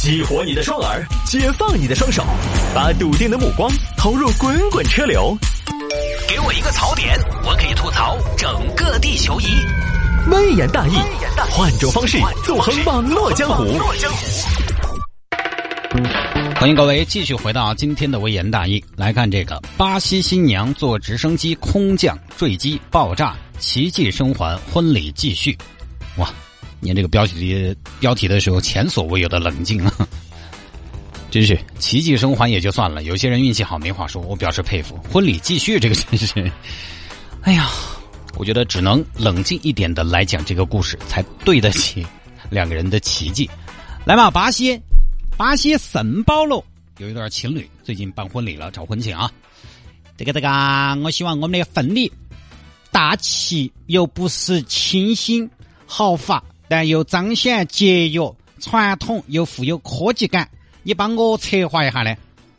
激活你的双耳，解放你的双手，把笃定的目光投入滚滚车流。给我一个槽点，我可以吐槽整个地球仪。微言大义，换种方式纵横网络江湖。欢迎各位继续回到今天的微言大义，来看这个巴西新娘坐直升机空降坠机爆炸，奇迹生还，婚礼继续。哇！念这个标题的标题的时候，前所未有的冷静啊！真是奇迹生还也就算了，有些人运气好没话说，我表示佩服。婚礼继续，这个真是，哎呀，我觉得只能冷静一点的来讲这个故事，才对得起两个人的奇迹。来嘛，巴西，巴西圣保罗有一对情侣最近办婚礼了，找婚庆啊！这个这个，我希望我们的婚礼大气又不失清新豪华。但又彰显节约、传统又富有科技感，你帮我策划一下呢？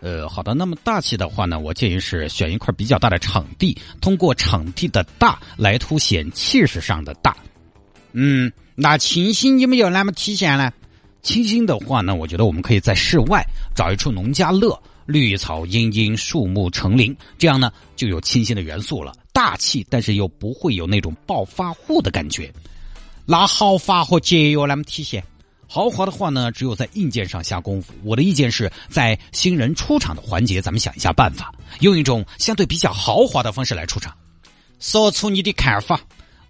呃，好的。那么大气的话呢，我建议是选一块比较大的场地，通过场地的大来凸显气势上的大。嗯，那清新你们又那么体现呢？清新的话呢，我觉得我们可以在室外找一处农家乐，绿草茵茵，树木成林，这样呢就有清新的元素了，大气，但是又不会有那种暴发户的感觉。拿豪华和节约来体现？豪华的话呢，只有在硬件上下功夫。我的意见是在新人出场的环节，咱们想一下办法，用一种相对比较豪华的方式来出场。说出你的看法。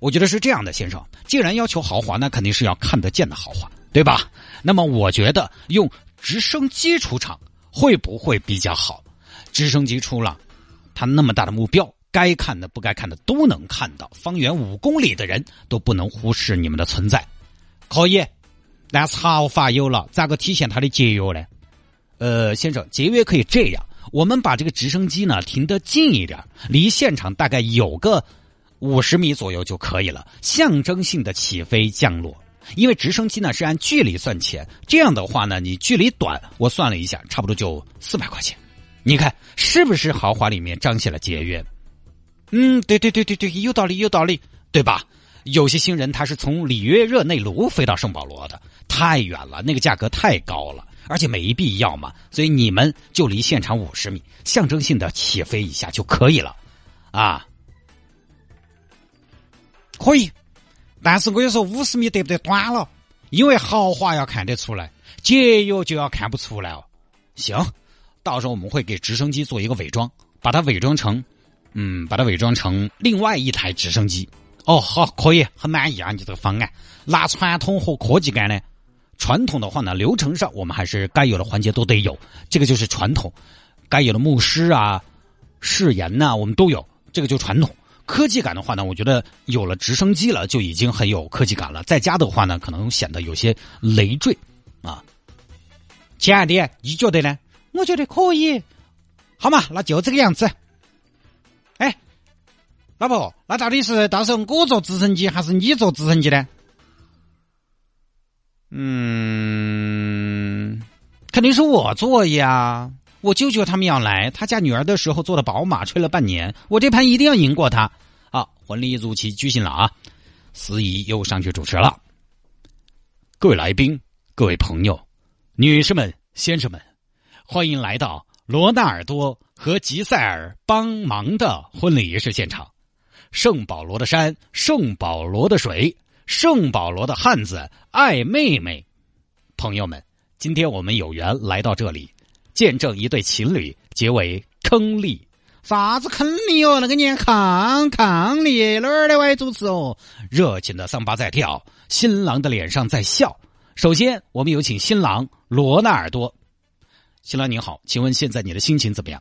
我觉得是这样的，先生，既然要求豪华，那肯定是要看得见的豪华，对吧？那么我觉得用直升机出场会不会比较好？直升机出了，它那么大的目标。该看的、不该看的都能看到，方圆五公里的人都不能忽视你们的存在。可以，但潮法有了，咋个体现它的节约呢？呃，先生，节约可以这样：我们把这个直升机呢停得近一点，离现场大概有个五十米左右就可以了，象征性的起飞降落。因为直升机呢是按距离算钱，这样的话呢，你距离短，我算了一下，差不多就四百块钱。你看是不是豪华里面彰显了节约？嗯，对对对对对，有道理有道理，对吧？有些新人他是从里约热内卢飞到圣保罗的，太远了，那个价格太高了，而且没必要嘛。所以你们就离现场五十米，象征性的起飞一下就可以了，啊，可以。但是我跟你说，五十米得不得短了？因为豪华要看得出来，节约就要看不出来哦。行，到时候我们会给直升机做一个伪装，把它伪装成。嗯，把它伪装成另外一台直升机。哦，好，可以，很满意啊！你这个方案，拿传统和科技感呢？传统的话呢，流程上我们还是该有的环节都得有，这个就是传统。该有的牧师啊、誓言呐，我们都有，这个就传统。科技感的话呢，我觉得有了直升机了，就已经很有科技感了。在家的话呢，可能显得有些累赘啊。亲爱的，你觉得呢？我觉得可以。好嘛，那就这个样子。哎，老婆，那到底是到时候我坐直升机还是你坐直升机呢？嗯，肯定是我坐呀！我舅舅他们要来，他家女儿的时候坐的宝马，吹了半年，我这盘一定要赢过他。好，婚礼如期举行了啊！司仪又上去主持了。各位来宾，各位朋友，女士们、先生们，欢迎来到罗纳尔多。和吉塞尔帮忙的婚礼仪式现场，圣保罗的山，圣保罗的水，圣保罗的汉子爱妹妹。朋友们，今天我们有缘来到这里，见证一对情侣结为伉俪。啥子伉俪哦？那个念伉伉俪哪儿的位主持哦？热情的桑巴在跳，新郎的脸上在笑。首先，我们有请新郎罗纳尔多。新郎您好，请问现在你的心情怎么样？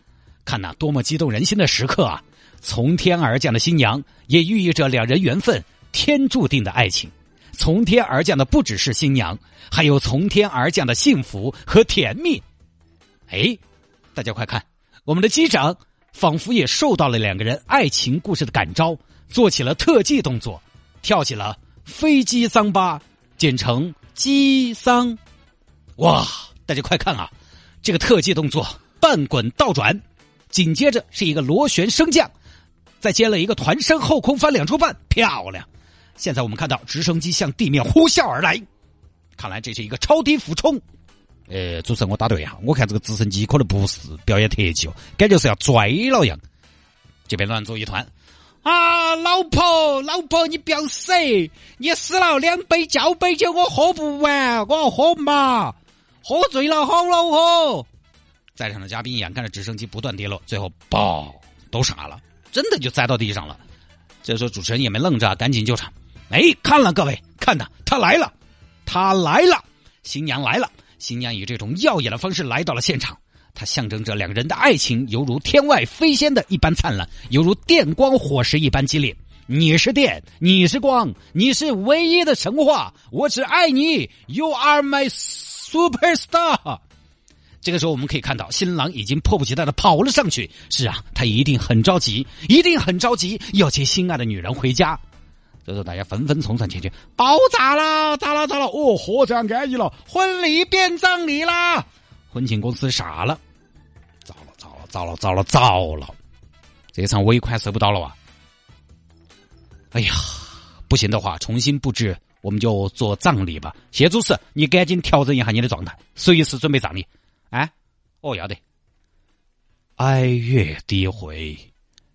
看那多么激动人心的时刻啊！从天而降的新娘，也寓意着两人缘分天注定的爱情。从天而降的不只是新娘，还有从天而降的幸福和甜蜜。哎，大家快看，我们的机长仿佛也受到了两个人爱情故事的感召，做起了特技动作，跳起了飞机桑巴，简称机桑。哇，大家快看啊！这个特技动作，半滚倒转，紧接着是一个螺旋升降，再接了一个团身后空翻两周半，漂亮！现在我们看到直升机向地面呼啸而来，看来这是一个超低俯冲。呃，主持人我打对哈，我看这个直升机可能不是表演特技哦，感觉是要拽了样。这边乱作一团啊！老婆，老婆，你不要死！你死了，两杯交杯酒我喝不完，我要喝嘛！喝醉了好恼火。在场的嘉宾眼看着直升机不断跌落，最后爆都傻了，真的就栽到地上了。这时候主持人也没愣着，赶紧救场。哎，看了各位，看呐，他来了，他来了，新娘来了。新娘以这种耀眼的方式来到了现场，它象征着两个人的爱情犹如天外飞仙的一般灿烂，犹如电光火石一般激烈。你是电，你是光，你是唯一的神话，我只爱你，You are my superstar。这个时候我们可以看到，新郎已经迫不及待的跑了上去。是啊，他一定很着急，一定很着急，要接心爱的女人回家。这时候大家纷纷冲上前去，爆炸了，咋了咋了？哦，嚯，这样安逸了，婚礼变葬礼啦！婚庆公司傻了，糟了糟了糟了糟了糟了，这场尾款收不到了啊！哎呀，不行的话，重新布置，我们就做葬礼吧。谢主持，你赶紧调整一下你的状态，随时准备葬礼。哎，哦，要得。哀乐低回，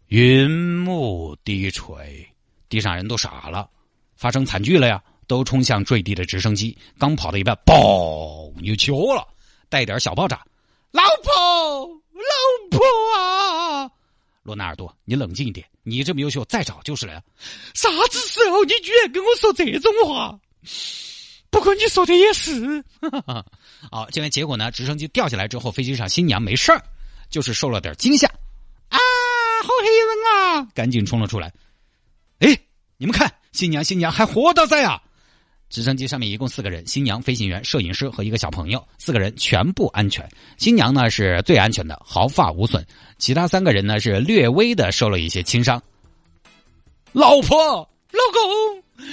云幕低垂。地上人都傻了，发生惨剧了呀！都冲向坠地的直升机，刚跑到一半，嘣，又起火了，带点小爆炸。老婆，老婆啊！罗纳尔多，你冷静一点，你这么优秀，再找就是了。啥子时候你居然跟我说这种话？不过你说的也是。好，这边结果呢？直升机掉下来之后，飞机上新娘没事儿，就是受了点惊吓。啊，好黑人啊！赶紧冲了出来。哎，你们看，新娘新娘还活到在啊！直升机上面一共四个人：新娘、飞行员、摄影师和一个小朋友，四个人全部安全。新娘呢是最安全的，毫发无损；其他三个人呢是略微的受了一些轻伤。老婆，老公，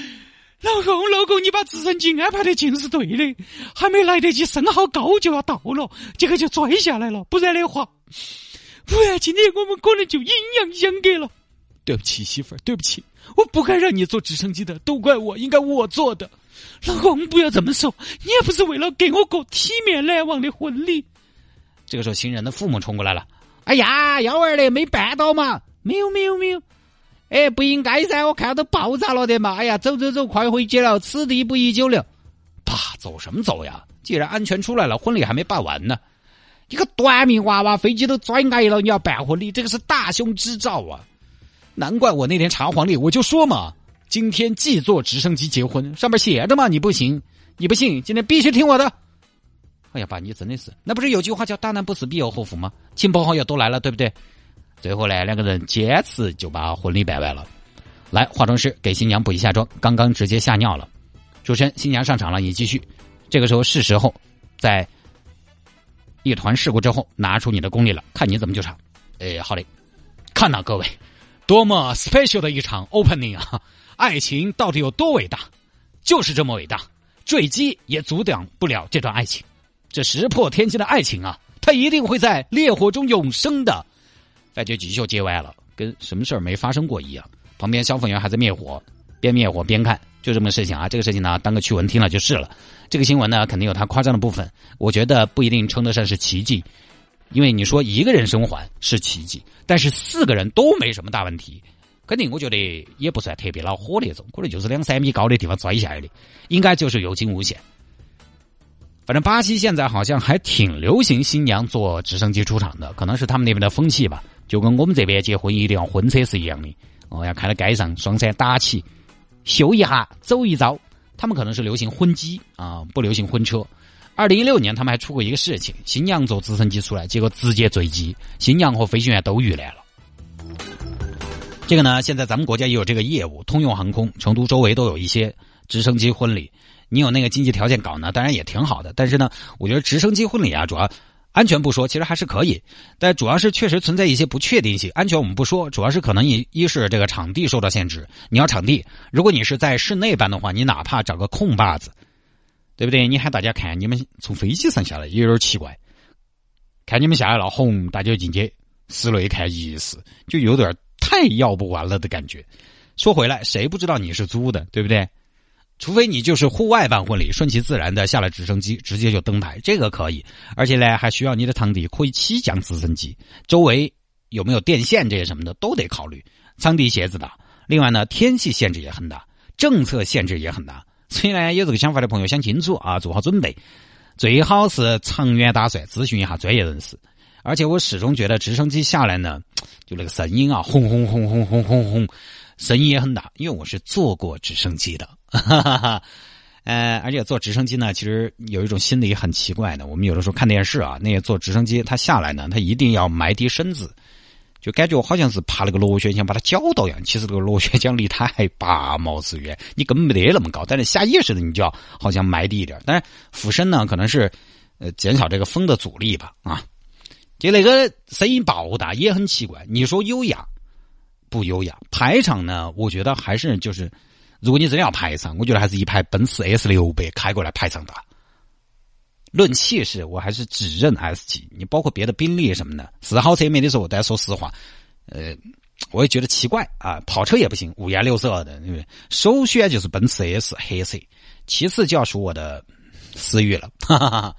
老公，老公，你把直升机安排的尽是对的，还没来得及升好高就要到了，结果就拽下来了，不然的话，不然今天我们可能就阴阳相隔了。对不起，媳妇儿，对不起。我不该让你坐直升机的，都怪我，应该我做的。老公，不要这么说，你也不是为了给我过体面难忘的婚礼。这个时候，新人的父母冲过来了。哎呀，幺儿嘞，没绊到嘛？没有，没有，没有。哎，不应该噻，我看到都爆炸了的嘛。哎呀，走走走，快回去了，此地不宜久留。爸，走什么走呀？既然安全出来了，婚礼还没办完呢。一个短命娃娃，飞机都拽挨了，你要办婚礼，这个是大凶之兆啊！难怪我那天查黄历，我就说嘛，今天既坐直升机结婚，上面写着嘛，你不行，你不信，今天必须听我的。哎呀，爸，你真的是，那不是有句话叫“大难不死必有后福”吗？亲朋好友都来了，对不对？最后呢，两个人坚持就把婚礼办完了。来，化妆师给新娘补一下妆，刚刚直接吓尿了。主持人，新娘上场了，你继续。这个时候是时候，在一团事故之后，拿出你的功力了，看你怎么救场。哎，好嘞，看呐，各位。多么 special 的一场 opening 啊！爱情到底有多伟大？就是这么伟大，坠机也阻挡不了这段爱情。这石破天惊的爱情啊，它一定会在烈火中永生的。反正继续接完了，跟什么事儿没发生过一样。旁边消防员还在灭火，边灭火边看，就这么事情啊。这个事情呢，当个趣闻听了就是了。这个新闻呢，肯定有它夸张的部分，我觉得不一定称得上是奇迹。因为你说一个人生还是奇迹，但是四个人都没什么大问题，肯定我觉得也不算特别恼火那种，可能就是两三米高的地方摔下来的，应该就是有惊无险。反正巴西现在好像还挺流行新娘坐直升机出场的，可能是他们那边的风气吧，就跟我们这边结婚一定要婚车是一样的，哦，要开到街上双闪打起，秀一下走一遭。他们可能是流行婚机啊，不流行婚车。二零一六年，他们还出过一个事情：新娘坐直升机出来，结果直接坠机，新娘和飞行员都遇难了。这个呢，现在咱们国家也有这个业务，通用航空成都周围都有一些直升机婚礼。你有那个经济条件搞呢，当然也挺好的。但是呢，我觉得直升机婚礼啊，主要安全不说，其实还是可以。但主要是确实存在一些不确定性。安全我们不说，主要是可能一一是这个场地受到限制。你要场地，如果你是在室内办的话，你哪怕找个空坝子，对不对？你喊大家看你们从飞机上下来也，有点奇怪。看你们下来了，轰，大家进去室内看仪式，就有点太要不完了的感觉。说回来，谁不知道你是租的，对不对？除非你就是户外办婚礼，顺其自然的下了直升机，直接就登台，这个可以。而且呢，还需要你的场地可以起降直升机，周围有没有电线这些什么的都得考虑。场地限制大，另外呢，天气限制也很大，政策限制也很大。所以呢，有这个想法的朋友想清楚啊，做好准备，最好是长远打算，咨询一下专业人士。而且我始终觉得直升机下来呢，就那个声音啊，轰轰轰轰轰轰轰。声音也很大，因为我是坐过直升机的，哈哈哈。呃，而且坐直升机呢，其实有一种心理很奇怪的。我们有的时候看电视啊，那些坐直升机他下来呢，他一定要埋低身子，就感觉好像是爬那个螺旋桨把它绞到一样。其实这个螺旋桨离他还八毛之远，你根本没得那么高。但是下意识的你就要好像埋低一点。但是俯身呢，可能是呃减少这个风的阻力吧。啊，就那个声音爆大也很奇怪。你说优雅？不优雅，排场呢？我觉得还是就是，如果你真的要排场，我觉得还是一排奔驰 S 六百开过来排场大。论气势，我还是只认 S 级。你包括别的宾利什么的，是好车没得说。但说实话，呃，我也觉得奇怪啊。跑车也不行，五颜六色的，对不对？首选就是奔驰 S 黑色，其次就要数我的思域了。哈哈哈哈。